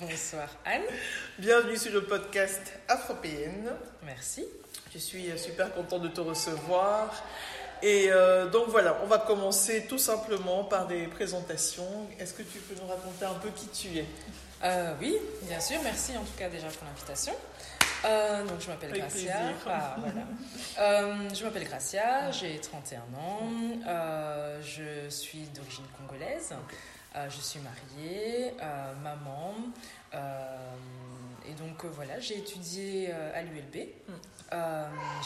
Bonsoir Anne. Bienvenue sur le podcast Afropéenne. Merci. Je suis super contente de te recevoir. Et euh, donc voilà, on va commencer tout simplement par des présentations. Est-ce que tu peux nous raconter un peu qui tu es? Euh, Oui, bien sûr. Merci en tout cas déjà pour l'invitation. Euh, donc je m'appelle Gracia. Ah, voilà. je m'appelle Gracia, j'ai 31 ans, je suis d'origine congolaise. Euh, je suis mariée, euh, maman. Euh, et donc voilà, j'ai étudié à l'ULB. Hmm.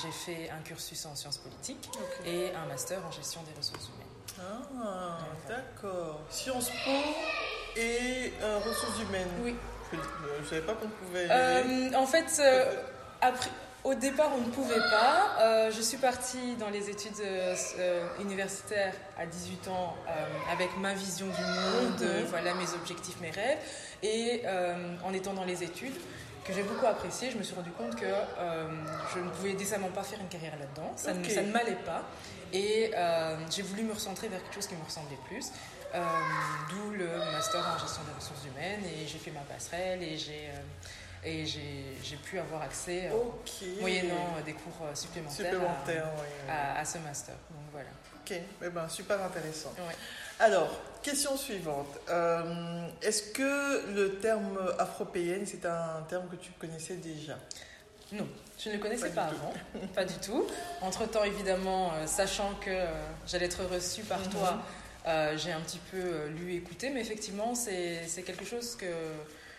j'ai fait un cursus en sciences politiques et un master en gestion des ressources humaines. Ah, d'accord. Sciences Po et ressources humaines. Oui. Je ne savais pas qu'on pouvait. en fait, après, au départ, on ne pouvait pas. Euh, je suis partie dans les études euh, euh, universitaires à 18 ans avec ma vision du monde, mhm. voilà mes objectifs, mes rêves. Et en étant dans les études, que j'ai beaucoup apprécié, je me suis rendu compte que je ne pouvais décemment pas faire une carrière là-dedans. Ça, ne, m'allait pas. Et j'ai voulu me recentrer vers quelque chose qui me ressemblait plus. D'où le master en gestion des ressources humaines. Et j'ai fait ma passerelle et j'ai et j'ai pu avoir accès, euh, moyennant euh, des cours euh, supplémentaires, à, ce master. Donc voilà. Ok, eh ben, super intéressant. Alors, question suivante. Est-ce que le terme afropéenne, c'est un terme que tu connaissais déjà? Non, je ne le connaissais pas, avant, pas du tout. Entre-temps, évidemment, sachant que j'allais être reçue par mhm. toi, j'ai un petit peu lu, écouté, mais effectivement, c'est quelque chose que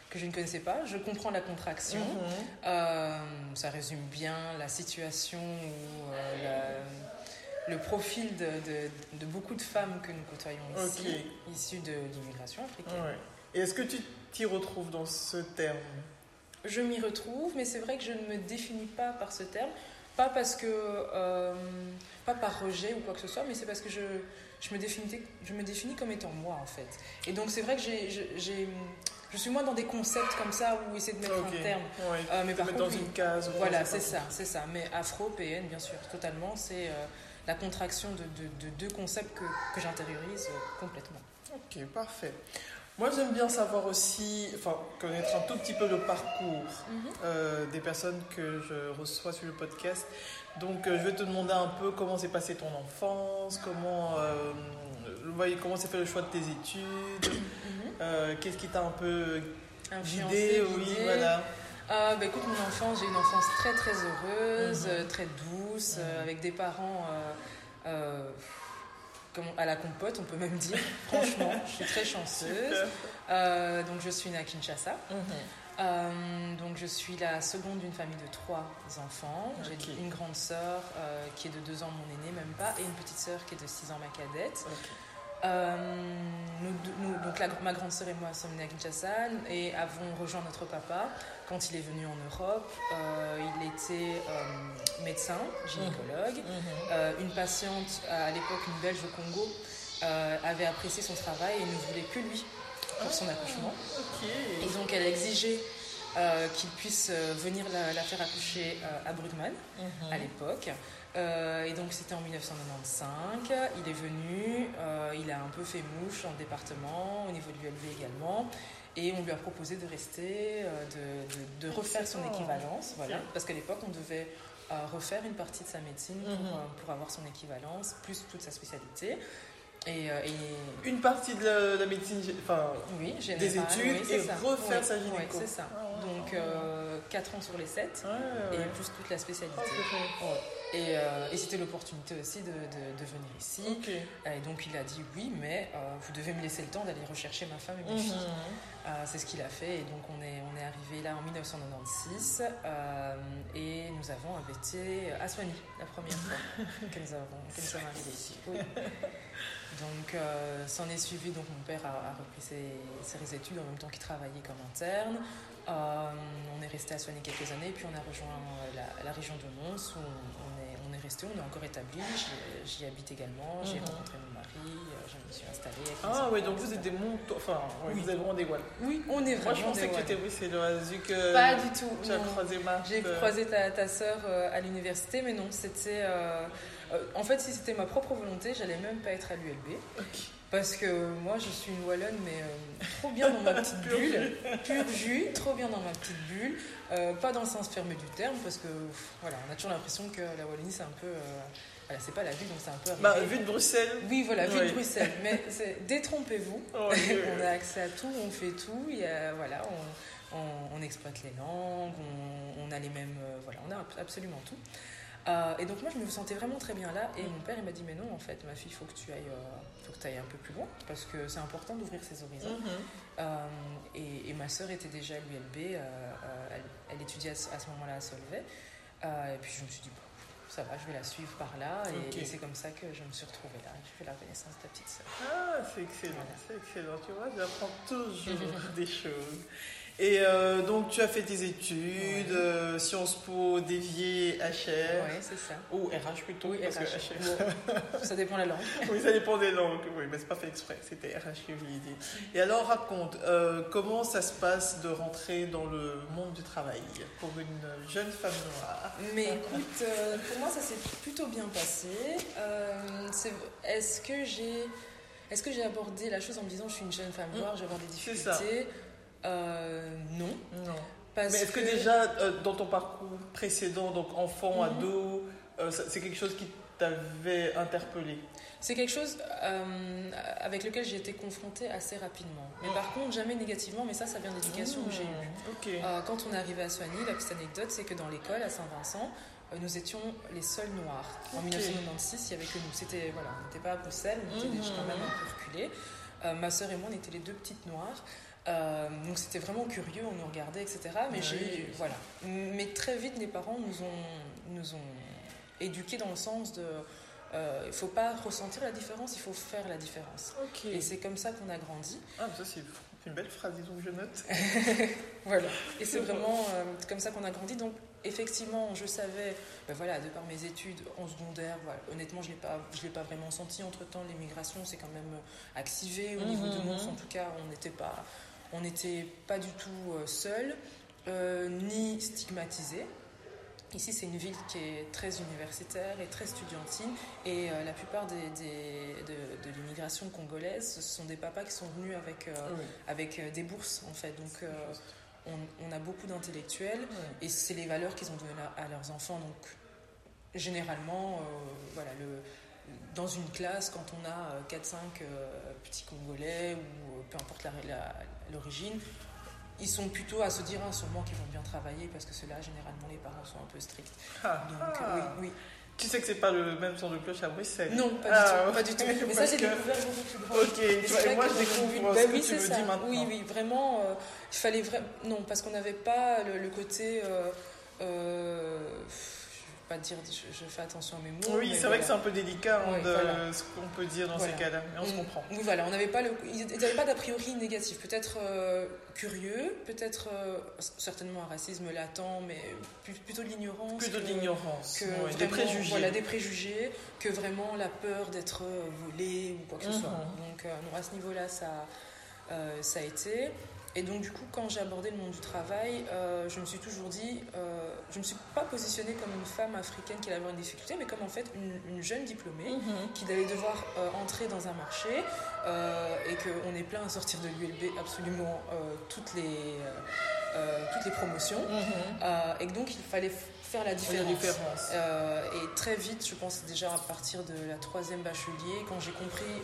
que je ne connaissais pas. Je comprends la contraction. Mhm. Euh, ça résume bien la situation ou euh, le profil de, de, beaucoup de femmes que nous côtoyons ici, issues de l'immigration africaine. Et est-ce que tu t'y retrouves dans ce terme? Je m'y retrouve, mais c'est vrai que je ne me définis pas par ce terme. Pas parce que. Euh, pas par rejet ou quoi que ce soit, mais c'est parce que je, je, me définis, je me définis comme étant moi, en fait. Et donc, c'est vrai que j'ai je suis moins dans des concepts comme ça où essayer de mettre un terme. Euh, mais par contre, dans une case. Voilà, c'est ça, c'est ça. Mais afro, PN, bien sûr, totalement, c'est euh, la contraction de, de, deux concepts que, que j'intériorise euh, complètement. Ok, parfait. Moi, j'aime bien savoir aussi, enfin, connaître un tout petit peu le parcours mhm. des personnes que je reçois sur le podcast. Donc, je vais te demander un peu comment s'est passée ton enfance, comment, comment s'est fait le choix de tes études. Euh, qu'est-ce qui t'a un peu guidé Oui, voilà. Euh, bah, écoute, mon enfance, j'ai une enfance très très heureuse, mhm. très douce, euh, avec des parents comme à la compote, on peut même dire. Franchement, je suis très chanceuse. donc, je suis née à Kinshasa. Mhm. donc, je suis la seconde d'une famille de trois enfants. J'ai une grande sœur qui est de deux ans, mon aînée, même pas, et une petite sœur qui est de six ans, ma cadette. Euh, nous, donc ma grande sœur et moi sommes nés à Kinshasa et avons rejoint notre papa quand il est venu en Europe. Euh, il était euh, médecin, gynécologue. Mhm. Mhm. une patiente, à l'époque une Belge au Congo, avait apprécié son travail et ne voulait que lui pour son accouchement. Ah, et donc elle a exigé qu'il puisse venir la, faire accoucher à Brugman mhm. à l'époque. Euh, et donc c'était en 1995. Il est venu, euh, il a un peu fait mouche en département, au niveau de l'ULV également. Et on lui a proposé de rester, euh, de, de, refaire son équivalence. Voilà, parce qu'à l'époque, on devait refaire une partie de sa médecine pour, mhm. pour, avoir son équivalence, plus toute sa spécialité. Et, euh, Une partie de la, médecine, enfin, oui, des études et refaire sa gynéco. Oui, c'est ça. Ah, Donc, 4 ans sur les 7 et plus toute la spécialité. Oh, euh, et, c'était l'opportunité aussi de, venir ici. Et donc il a dit oui, mais euh, vous devez me laisser le temps d'aller rechercher ma femme et mes mhm. filles. Euh, c'est ce qu'il a fait. Et donc on est, on est arrivé là en 1996 et nous avons habité à Soigny la première fois que nous, avons, que nous sommes arrivés ici. Donc, s'en est suivi. Donc, mon père a, repris ses, ses, études en même temps qu'il travaillait comme interne. on est resté à Soigny quelques années, puis on a rejoint la, région de Mons où on, on est encore établi. J'y habite également, j'ai mhm. rencontré mon mari, euh, je me suis installée. Ah oui, donc vous êtes des montants, enfin, oui. vous êtes vraiment des Walles. Oui, on est vraiment Moi, je pensais que tu étais vu que Pas du tout. Tu as croisé Marc. J'ai euh. croisé ta, ta sœur euh, à l'université, mais non, c'était. en fait, si c'était ma propre volonté, j'allais même pas être à l'ULB. Parce que moi, je suis une Wallonne, mais trop bien dans ma petite bulle, pur jus, trop bien dans ma petite bulle. Euh, pas dans le sens fermé du terme, parce que voilà, on a toujours l'impression que la Wallonie, c'est un peu. Euh, voilà, c'est pas la ville, donc c'est un peu. Bah, vue de Bruxelles. Oui, voilà, vue de Bruxelles. Mais détrompez-vous. Oh, on a accès à tout, on fait tout. Il y a, voilà, on, on, exploite les langues, on, on a les mêmes. Euh, voilà, on a absolument tout. Euh, et donc moi je me sentais vraiment très bien là et mon père il m'a dit mais non en fait ma fille il faut que tu ailles faut que ailles un peu plus loin parce que c'est important d'ouvrir ses horizons mm-hmm. et, et, ma sœur était déjà à l'ULB elle, elle étudiait à, ce moment-là à Solvay. Euh, et puis je me suis dit, bon, ça va, je vais la suivre par là. Et, c'est comme ça que je me suis retrouvée là. J'ai fait la connaissance de ta petite sœur. Ah, c'est excellent, c'est excellent. Tu vois, j'apprends toujours des choses. Et euh, donc, tu as fait tes études, euh, Sciences Po, dévié, HR. Oui, c'est ça. Ou RH plutôt. Oui, parce RH. Que ça dépend de la langue. oui, ça dépend des langues. Oui, mais c'est pas fait exprès. C'était RH que je voulais dire. Et alors, raconte, euh, comment ça se passe de rentrer dans le monde du travail pour une jeune femme noire? Mais écoute, pour moi, ça s'est plutôt bien passé. Est-ce que j'ai. Est-ce que j'ai abordé la chose en me disant je suis une jeune femme noire, j'ai avoir des difficultés? Euh, non. Non. Mais est-ce que, déjà, euh, dans ton parcours précédent, donc enfant, mhm. ado, euh, c'est quelque chose qui t'avait interpellé? C'est quelque chose avec lequel j'ai été confrontée assez rapidement. Mais par contre, jamais négativement, mais ça, ça vient d'éducation que j'ai eue. Mmh, quand on est arrivé à Soigny, la petite anecdote, c'est que dans l'école à Saint-Vincent, nous étions les seuls noirs. En 1996, il n'y avait que nous. C'était, voilà, on n'était pas à Bruxelles, on était déjà quand même un peu reculés. ma sœur et moi, on était les deux petites noires. Euh, donc c'était vraiment curieux, on nous regardait, etc. Mais, voilà. Mais très vite, les parents nous ont, nous ont éduqués dans le sens de... Euh, il ne faut pas ressentir la différence, il faut faire la différence. Et c'est comme ça qu'on a grandi. Ah, ça c'est une belle phrase, disons que je note. voilà. Et c'est vraiment euh, comme ça qu'on a grandi. Donc effectivement, je savais, ben voilà, de par mes études en secondaire, honnêtement, je ne l'ai pas vraiment senti entre-temps. L'immigration, c'est quand même activé au niveau de Mons, mhm. en tout cas, on n'était pas on n'était pas du tout euh, seul, euh, ni stigmatisé. Ici, c'est une ville qui est très universitaire et très studiantine. Et euh, la plupart des, de, l'immigration congolaise, ce sont des papas qui sont venus avec, avec des bourses, en fait. Donc, on, a beaucoup d'intellectuels et c'est les valeurs qu'ils ont données à, leurs enfants. Donc, généralement, voilà, le, dans une classe, quand on a 4-5 petits Congolais ou peu importe l'origine, ils sont plutôt à se dire hein, sûrement qu'ils vont bien travailler parce que cela généralement les parents sont un peu stricts. Ah, Donc ah. oui, oui. Tu sais que c'est pas le même son de cloche à Bruxelles Non, pas du tout. Pas du tout. Mais ça, j'ai découvert beaucoup plus grand. Ok, et moi, je découvre bah, ce oui, que tu me dis maintenant. Oui, oui, vraiment, euh, il fallait vraiment... Non, parce qu'on n'avait pas le, côté... Euh, euh, pas dire je, fais attention à mes mots. Oui, c'est vrai que c'est un peu délicat hein, de ce qu'on peut dire dans ces cas-là, mais on se mm. comprend. Oui, voilà, on n'avait pas le, ils n'avaient pas d'a priori négatif, peut-être euh, curieux, peut-être euh, certainement un racisme latent, mais plutôt de l'ignorance. Plutôt de l'ignorance, que des préjugés. Voilà, des préjugés, que vraiment la peur d'être euh, volé ou quoi que ce soit. Mm-hmm. Donc, à ce niveau-là, ça, ça a été. Et donc, du coup, quand j'ai abordé le monde du travail, euh, je me suis toujours dit, euh, je ne me suis pas positionnée comme une femme africaine qui allait avoir une difficulté, mais comme en fait une, jeune diplômée mhm. qui allait devoir euh, entrer dans un marché et qu'on est plein à sortir de l'ULB absolument toutes les, toutes toutes les promotions. Mhm. et donc, il fallait faire la différence. Différence. et très vite, je pense déjà à partir de la troisième bachelier, quand j'ai compris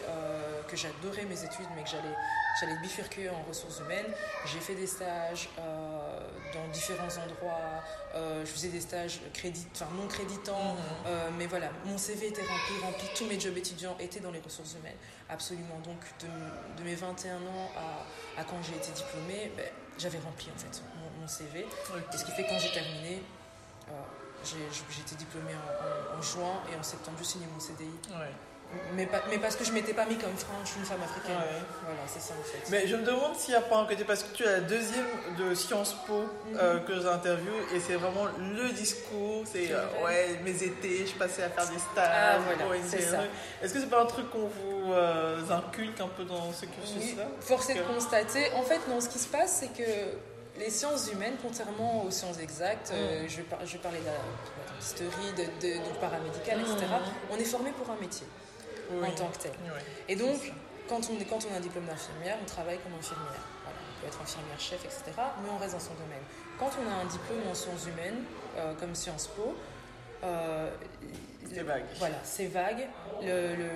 que j'adorais mes études, mais que j'allais J'allais bifurquer en ressources humaines. J'ai fait des stages euh, dans différents endroits. Euh, je faisais des stages crédit, enfin non créditants. Mhm. Euh, mais voilà, mon CV était rempli, rempli. Tous mes jobs étudiants étaient dans les ressources humaines. Absolument. Donc de, mes 21 ans à, quand j'ai été diplômée, ben, j'avais rempli en fait mon, CV. Et ce qui fait que quand j'ai terminé, j'ai été diplômée en, juin et en septembre, j'ai signé mon CDI. Mais, mais parce que je m'étais pas mis comme frein, je suis une femme africaine. Voilà, c'est ça en fait. Mais je me demande s'il n'y a pas un côté, parce que tu es la deuxième de Sciences Po euh, mhm. que j'interviewe, et c'est vraiment le discours, c'est euh, ouais, mes étés, je passais à faire des stages. Ah, voilà, Est-ce que c'est pas un truc qu'on vous euh, inculque un peu dans ce cursus-là? Force est de constater. En fait, non, ce qui se passe, c'est que les sciences humaines, contrairement aux sciences exactes, mhm. je, je parlais d'histoire, de, de, de, paramédical, etc., mhm. on est formé pour un métier en tant que tel. Et donc, quand on, est, quand on a un diplôme d'infirmière, on travaille comme infirmière. on peut être infirmière chef, etc. Mais on reste dans son domaine. Quand on a un diplôme en sciences humaines, euh, comme Sciences Po, euh, c'est vague. Voilà, c'est vague.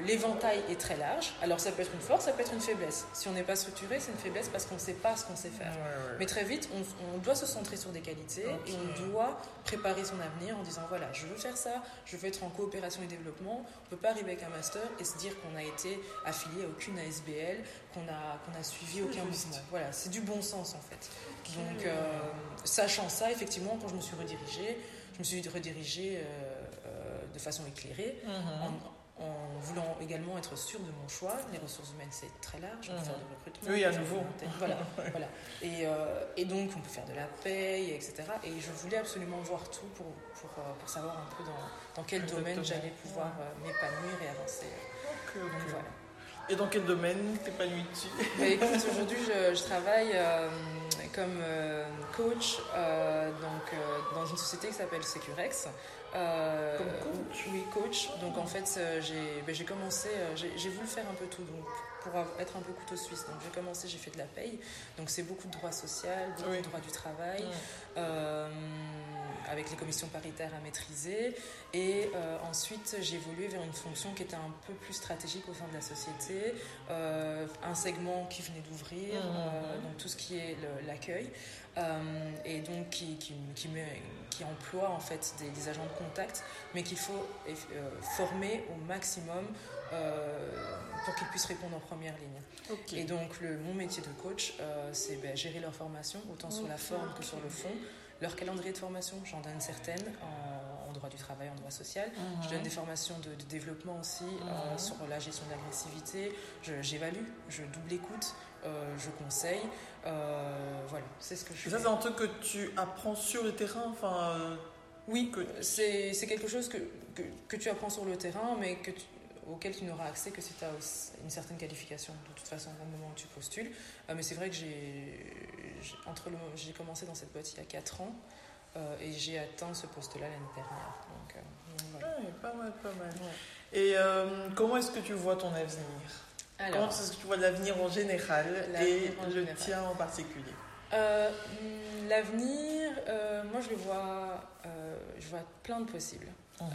L'éventail est très large. Alors ça peut être une force, ça peut être une faiblesse. Si on n'est pas structuré, c'est une faiblesse parce qu'on ne sait pas ce qu'on sait faire. Mais très vite, on, doit se centrer sur des qualités et on doit préparer son avenir en disant voilà, je veux faire ça, je veux être en coopération et développement. On ne peut pas arriver avec un master et se dire qu'on a été affilié à aucune ASBL, qu'on a, qu'on a suivi aucun mouvement. Voilà, c'est du bon sens en fait. Donc, euh, sachant ça, effectivement, quand je me suis redirigée, je me suis redirigée. Euh, de façon éclairée, mhm. en, voulant également être sûr de mon choix. Les ressources humaines, c'est très large, on peut faire du recrutement. Oui, à nouveau. Voilà, voilà. Et, euh, et, donc, on peut faire de la paye, etc. Et je voulais absolument voir tout pour, pour, euh, pour savoir un peu dans, dans quel domaine j'allais pouvoir euh, m'épanouir et avancer. Donc, voilà. Et dans quel domaine t'épanouis-tu? Bah, Écoute, aujourd'hui, je, je, travaille comme coach donc, dans une société qui s'appelle Securex. Euh, Comme coach Oui, coach. Donc en fait, euh, ben, j'ai commencé, euh, j'ai voulu faire un peu tout donc, pour être un peu couteau suisse. Donc j'ai commencé, j'ai fait de la paye. Donc c'est beaucoup de droit social, beaucoup de droit du travail, avec les commissions paritaires à maîtriser. Et ensuite, j'ai évolué vers une fonction qui était un peu plus stratégique au sein de la société, un segment qui venait d'ouvrir, mmh. donc tout ce qui est l'accueil. Et donc qui, qui, qui, qui emploie en fait des, agents de contact, mais qu'il faut euh, former au maximum euh, pour qu'ils puissent répondre en première ligne. Et donc le, mon métier de coach, euh, c'est ben, gérer leur formation, autant sur la forme que sur le fond. Leur calendrier de formation, j'en donne certaines en, droit du travail, en droit social. Je donne mhm. des formations de, développement aussi mhm. sur la gestion de l'agressivité. J'évalue, je, double écoute, je conseille. Euh, voilà, c'est ce que je fais. ça, c'est un truc que tu apprends sur le terrain enfin, euh, Oui, que... c'est quelque chose que, que, que, tu apprends sur le terrain, mais que auquel tu n'auras accès que si tu as une certaine qualification, de toute façon, au moment où tu postules. Euh, mais c'est vrai que j'ai commencé dans cette boîte il y a 4 ans et j'ai atteint ce poste-là l'année dernière. Donc, pas mal, pas mal. Et comment est-ce que tu vois ton avenir? Comment est-ce que tu vois l'avenir en général et le tien en particulier euh, L'avenir, euh, moi je le vois, euh, je vois plein de possibles. Mhm.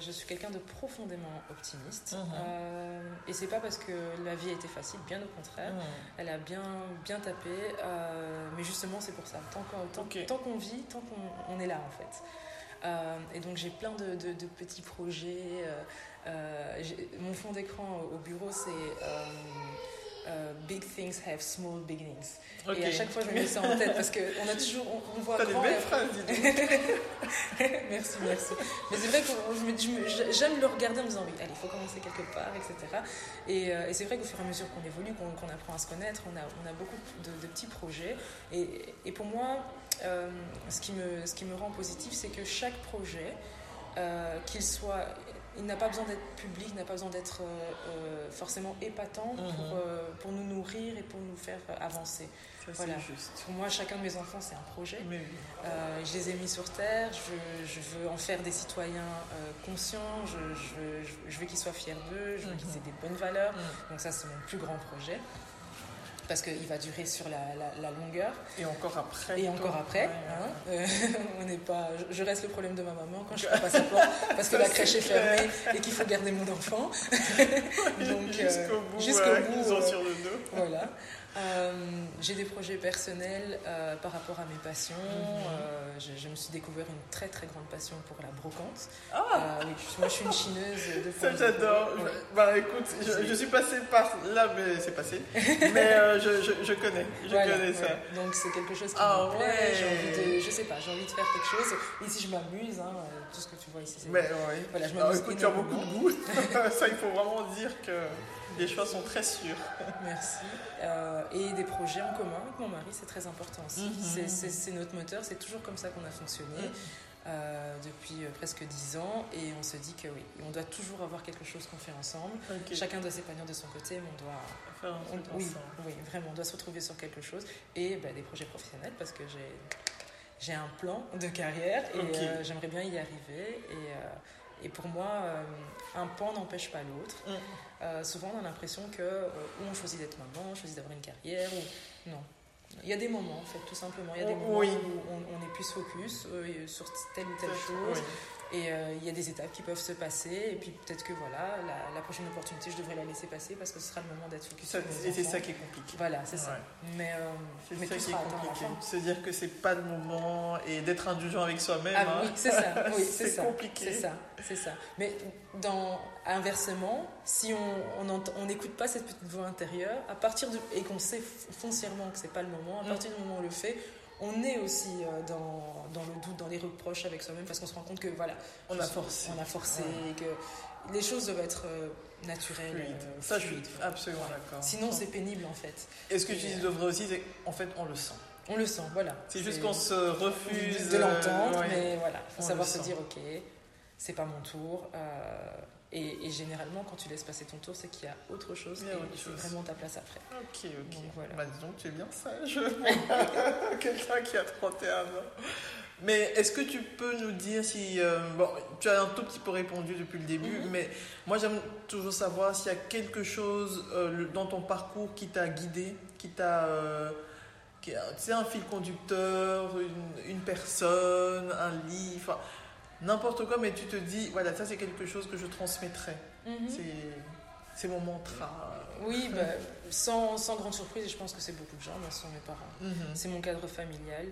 je suis quelqu'un de profondément optimiste mhm. et c'est pas parce que la vie a été facile, bien au contraire, mhm. elle a bien, bien tapé, mais justement c'est pour ça. Tant qu'on vit, tant qu'on est là en fait. Et donc j'ai plein de, petits projets. Euh, mon fond d'écran au bureau, c'est euh, euh, Big things have small beginnings. Et à chaque fois, je me mets ça en tête parce qu'on a toujours, on, voit. T'as des belles phrases, Merci, merci. Mais c'est vrai que j'aime le regarder en me disant oui, allez, il faut commencer quelque part, etc. Et, et c'est vrai qu'au fur et à mesure qu'on évolue, qu'on apprend à se connaître, on a, on a beaucoup de, petits projets. Et, et pour moi, ce, qui me, ce qui me rend positif, c'est que chaque projet, qu'il soit il n'a pas besoin d'être public, n'a pas besoin d'être euh, euh, forcément épatant pour, mhm. euh, pour, nous nourrir et pour nous faire avancer. voilà. Juste. Pour moi, chacun de mes enfants, c'est un projet. je les ai mis sur terre, je, je veux en faire des citoyens conscients, je, je, veux qu'ils soient fiers d'eux, je veux qu'ils aient mhm. des bonnes valeurs. Mhm. Donc ça, c'est mon plus grand projet. Parce qu'il va durer sur la, la, longueur. Et encore après. Et encore après. Hein. Euh, on n'est pas, je reste le problème de ma maman quand je ne pas sa porte parce que la crèche est fermée et qu'il faut garder mon enfant. Donc, jusqu'au bout, jusqu'au bout ont sur le dos. Voilà. Euh, j'ai des projets personnels euh, par rapport à mes passions. Mhm. Euh, je, me suis découvert une très très grande passion pour la brocante. Ah oui, moi je suis une chineuse de Ça j'adore. Bah écoute, je, suis passée par là, mais c'est passé. mais je, je, connais, je connais ça. Donc c'est quelque chose qui ah, me plaît. J'ai envie de, je sais pas, j'ai envie de faire quelque chose. Ici je m'amuse, hein, tout ce que tu vois ici. Mais oui. Voilà, je m'amuse. tu as beaucoup de goût. ça, il faut vraiment dire que les choix sont très sûrs. Merci. Euh, et des projets en commun avec mon mari, c'est très important aussi. Mhm. C'est notre moteur, c'est toujours comme ça qu'on a fonctionné. Mhm. Euh, depuis euh, presque dix ans et on se dit que oui, on doit toujours avoir quelque chose qu'on fait ensemble. Chacun doit s'épanouir de son côté, mais on doit faire un truc oui, oui, vraiment, on doit se retrouver sur quelque chose et bah, des projets professionnels parce que j'ai j'ai un plan de carrière et j'aimerais bien y arriver et et pour moi, un pan n'empêche pas l'autre. Mm. Euh, souvent, on a l'impression que euh, on choisit d'être maman, on choisit d'avoir une carrière, ou non. Il y a des moments, en fait, tout simplement. Il y a des moments où on, est plus focus sur telle ou telle chose. Et euh, il y a des étapes qui peuvent se passer. Et puis peut-être que voilà, la, prochaine opportunité, je devrais la laisser passer parce que ce sera le moment d'être focus. et c'est ça qui est compliqué. Voilà, c'est ça. Mais, euh, c'est ça qui est compliqué. Se dire que c'est pas le moment et d'être indulgent avec soi-même. Ah, hein. Oui, c'est ça. Oui, c'est compliqué. C'est ça, c'est ça. Mais dans, inversement, si on n'écoute pas cette petite voix intérieure, à partir du, et qu'on sait foncièrement que c'est pas le moment, à mm. partir du moment où on le fait, on est aussi euh, dans, dans, le doute, dans les reproches avec soi-même parce qu'on se rend compte que voilà, on a forcé, on a forcé, que les choses doivent être euh, naturelles, fluides. Euh, Ça, je suis absolument d'accord. Sinon, c'est pénible en fait. Et ce que je dis devrais aussi, c'est qu'en fait, on le sent. On le sent, voilà. C'est juste qu'on se refuse de l'entendre, mais voilà, il faut savoir se dire ok, c'est pas mon tour. Et, généralement, quand tu laisses passer ton tour, c'est qu'il y a autre chose et c'est vraiment ta place après. Ok, ok. Donc, voilà. Bah, disons tu es bien sage. Quelqu'un qui a 31 ans. Mais est-ce que tu peux nous dire si. Euh, bon, tu as un tout petit peu répondu depuis le début, mhm. mais moi j'aime toujours savoir s'il y a quelque chose euh, dans ton parcours qui t'a guidé, qui t'a. Euh, tu sais, un fil conducteur, une, une personne, un livre n'importe quoi, mais tu te dis, voilà, ça c'est quelque chose que je transmettrai. Mhm. C'est mon mantra. Oui, bah, sans, sans, grande surprise, et je pense que c'est beaucoup de gens, ce sont mes parents. Mhm. C'est mon cadre familial.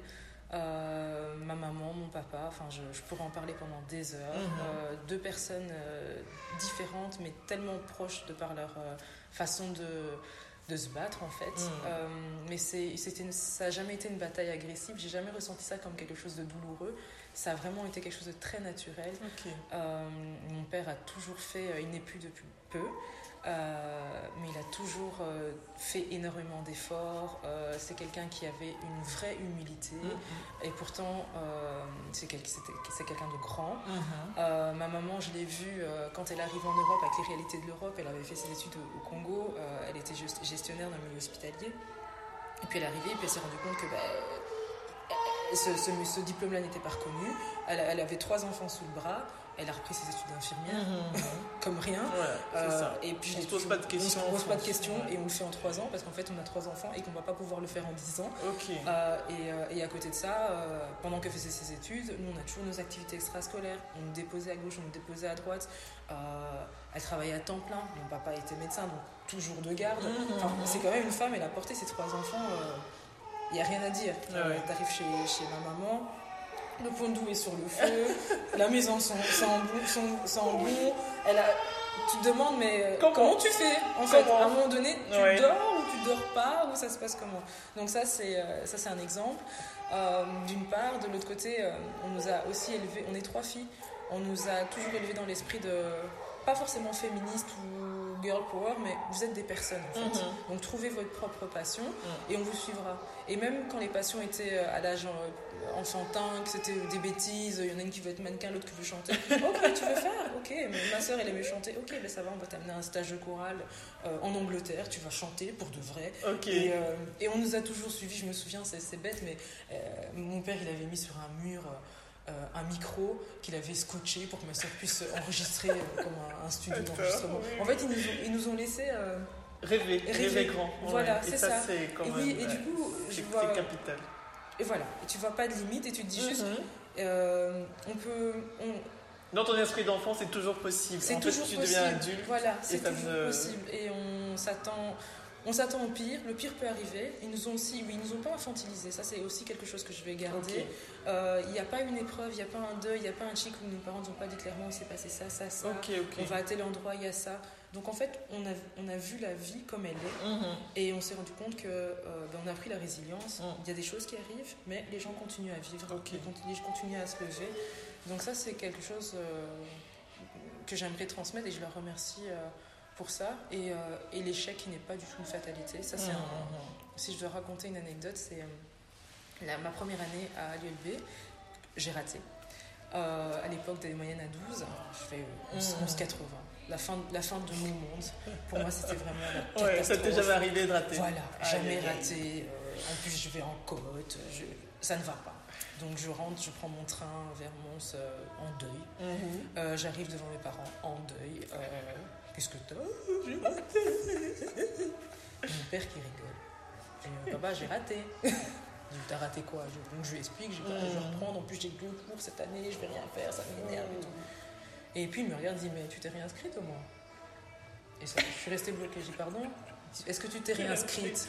Euh, ma maman, mon papa, enfin je, pourrais en parler pendant des heures. Mhm. Euh, deux personnes euh, différentes mais tellement proches de par leur façon de, de, se battre en fait. mais c'est, ça n'a jamais été une bataille agressive, j'ai jamais ressenti ça comme quelque chose de douloureux ça a vraiment été quelque chose de très naturel. Euh, mon père a toujours fait, euh, il n'est plus depuis peu, euh, mais il a toujours fait énormément d'efforts. c'est quelqu'un qui avait une vraie humilité mm-hmm. et pourtant c'est quelqu'un de grand. Mm-hmm. ma maman, je l'ai vue quand elle arrive en Europe avec les réalités de l'Europe. Elle avait fait ses études au, Congo. elle était gestionnaire d'un milieu hospitalier. Et puis elle est arrivée et puis elle s'est rendue compte que bah, ce, ce, diplôme-là n'était pas reconnu. Elle, avait trois enfants sous le bras. Elle a repris ses études d'infirmière, mhm. comme rien. Euh, et puis on ne se pose pas de questions. On se pose pas de questions et on le fait en trois ans parce qu'en fait on a trois enfants et qu'on ne va pas pouvoir le faire en dix ans. Euh, et, euh, et, à côté de ça, pendant qu'elle faisait ses études, nous on a toujours nos activités extrascolaires. On nous déposait à gauche, on nous déposait à droite. elle travaillait à temps plein. Mon papa était médecin, donc toujours de garde. Mhm. c'est quand même une femme, elle a porté ses trois enfants il n'y a rien à dire. Ah euh, tu arrives chez, chez, ma maman, le pondou est sur le feu, la maison sent, bon, Elle a, tu te demandes, mais euh, comment, tu fais En fait, à un moment donné, tu dors ou tu dors pas, ou ça se passe comment? Donc, ça, c'est euh, ça c'est un exemple. D'une part, de l'autre côté, on nous a aussi élevés, on est trois filles, on nous a toujours élevés dans l'esprit de, pas forcément féministe ou girl power, mais vous êtes des personnes en fait. Mhm. Donc trouvez votre propre passion mhm. et on vous suivra. Et même quand les passions étaient euh, à l'âge euh, enfantin, que c'était des bêtises, il y en a une qui veut être mannequin, l'autre qui veut chanter. ok, tu veux faire? Ok, ma soeur elle aimait chanter. Ok, ben ça va, on va t'amener à un stage de chorale euh, en Angleterre, tu vas chanter pour de vrai. Et, et, on nous a toujours suivis, je me souviens, c'est bête, mais mon père il avait mis sur un mur. Euh, un micro qu'il avait scotché pour que ma soeur puisse enregistrer euh, comme un, studio d'enregistrement. En fait, ils nous ont, ils nous ont laissé euh, Rêver, rêver, grand. Voilà, c'est ça. c'est quand et même. oui, et du coup, je c'est vois. capital. Et voilà, et tu vois pas de limite et tu te dis juste, Mhm. on peut. on- Dans ton esprit d'enfant, c'est toujours possible. C'est en fait, toujours tu possible. deviens adulte. Voilà, c'est ça toujours ne- possible. Et on s'attend. On s'attend au pire, le pire peut arriver. Ils nous ont aussi, oui, ils nous ont pas infantilisés. Ça, c'est aussi quelque chose que je vais garder. Euh, Il n'y a pas une épreuve, il n'y a pas un deuil, il n'y a pas un chic où nos parents nous ont pas dit clairement il s'est passé ça, ça, ça. On va à tel endroit, il y a ça. Donc en fait, on a, on a vu la vie comme elle est Mhm. et on s'est rendu compte que euh, ben, on a pris la résilience. Mm. Il y a des choses qui arrivent, mais les gens continuent à vivre, gens continuent à se lever. Donc ça, c'est quelque chose euh, que j'aimerais transmettre et je leur remercie pour ça. Et, euh, et l'échec n'est pas du tout une fatalité. Ça, c'est un- si je dois raconter une anecdote, c'est euh, ma première année à l'ULB, j'ai raté. Euh, à l'époque des moyennes à 12, je fais euh, 11 Mhm. 11,80. La fin, la fin de mon monde. Pour moi, c'était vraiment la Ouais, ça t'est jamais arrivé de rater. Voilà, jamais raté. euh, en plus, je vais en côte. je- ça ne va pas. Donc, je rentre, je prends mon train vers Mons euh, en deuil. Euh, J'arrive devant mes parents en deuil. Euh, Qu'est-ce que t'as J'ai raté. Mon père qui rigole. Je dis, papa, j'ai raté. Dit, t'as raté quoi? Je- Donc je lui explique, je, vais- je reprendre. En plus, j'ai deux cours cette année, je vais rien faire, ça m'énerve et tout. Et puis il me regarde, il dit, mais tu t'es réinscrite au moins? Et ça, je suis restée bloquée. J'ai pardon? Est-ce que tu t'es réinscrite?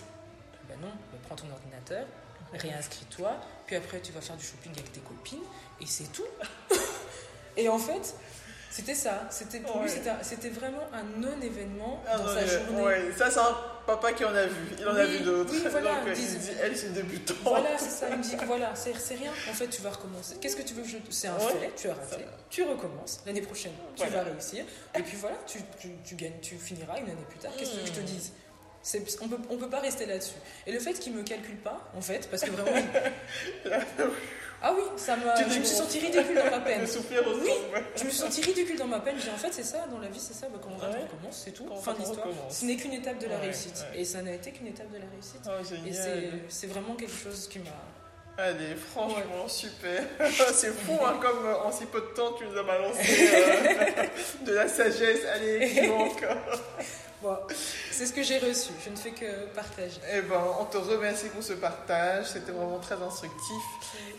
Ben non, ben prends ton ordinateur, réinscris-toi, puis après tu vas faire du shopping avec tes copines, et c'est tout. et en fait, c'était ça. C'était pour lui, Ouais. c'était vraiment un non-événement Ah, dans non, sa mais- journée. ouais, ça c'est un papa qui en a vu, il en a vu d'autres. oui, voilà, Donc, dis- il dit, elle c'est une débutante. Voilà, c'est ça. Il me dit voilà, c'est c'est rien. En fait, tu vas recommencer. Qu'est-ce que tu veux que je. C'est un Ouais. fait, tu as raté. Tu recommences. L'année prochaine, tu vas réussir. Et puis voilà, tu, tu, tu gagnes, tu finiras une année plus tard. Qu'est-ce que je te Hmm. dise? On peut, on peut pas rester là-dessus. Et le fait qu'il me calcule pas, en fait, parce que vraiment. Ah oui, ça m'a. Je me suis sentie ridicule dans ma peine. Oui. Je me suis sentie ridicule dans ma peine. J'ai en fait, c'est ça, dans la vie, c'est ça. Bah, quand on Ouais. recommence, c'est tout. Quand fin de l'histoire. recommence. Ce n'est qu'une étape de la Ouais, réussite. ouais. Et ça n'a été qu'une étape de la réussite. Oh, Et c'est- vraiment quelque chose qui m'a. Allez, franchement, super. c'est fou, hein, comme euh, en si peu de temps, tu nous as balancé euh, de la sagesse. Allez, dis-moi encore. Bon, c'est ce que j'ai reçu. Je ne fais que partager. Eh ben, on te remercie pour ce partage. C'était vraiment très instructif.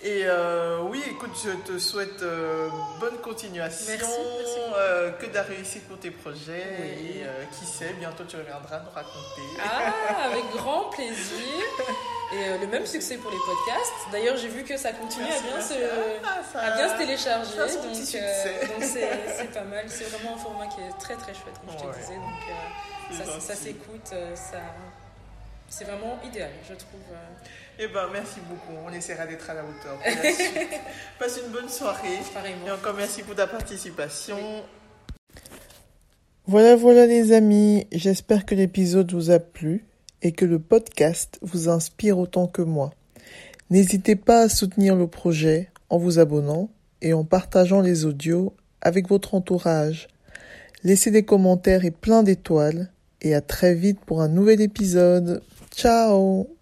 Et euh, oui, écoute, je te souhaite euh, bonne continuation, Merci, merci. euh, que de la réussite pour tes projets. Oui. Et qui sait, bientôt tu reviendras nous raconter. Ah, avec grand plaisir. Et euh, le même succès pour les podcasts. D'ailleurs, j'ai vu que ça continue à bien, se, Ah, ça- à bien se télécharger. ça donc, euh, donc c'est c'est pas mal. C'est vraiment un format qui est très très chouette, comme je te disais. Donc euh, ça, s'écoute. euh, ça... C'est vraiment idéal, je trouve. Eh ben, merci beaucoup. On essaiera d'être à la hauteur. pour la suite. Passe une bonne soirée. pareillement. Et encore merci pour ta participation. Voilà, voilà les amis, j'espère que l'épisode vous a plu et que le podcast vous inspire autant que moi. N'hésitez pas à soutenir le projet en vous abonnant et en partageant les audios avec votre entourage. Laissez des commentaires et plein d'étoiles et à très vite pour un nouvel épisode. Ciao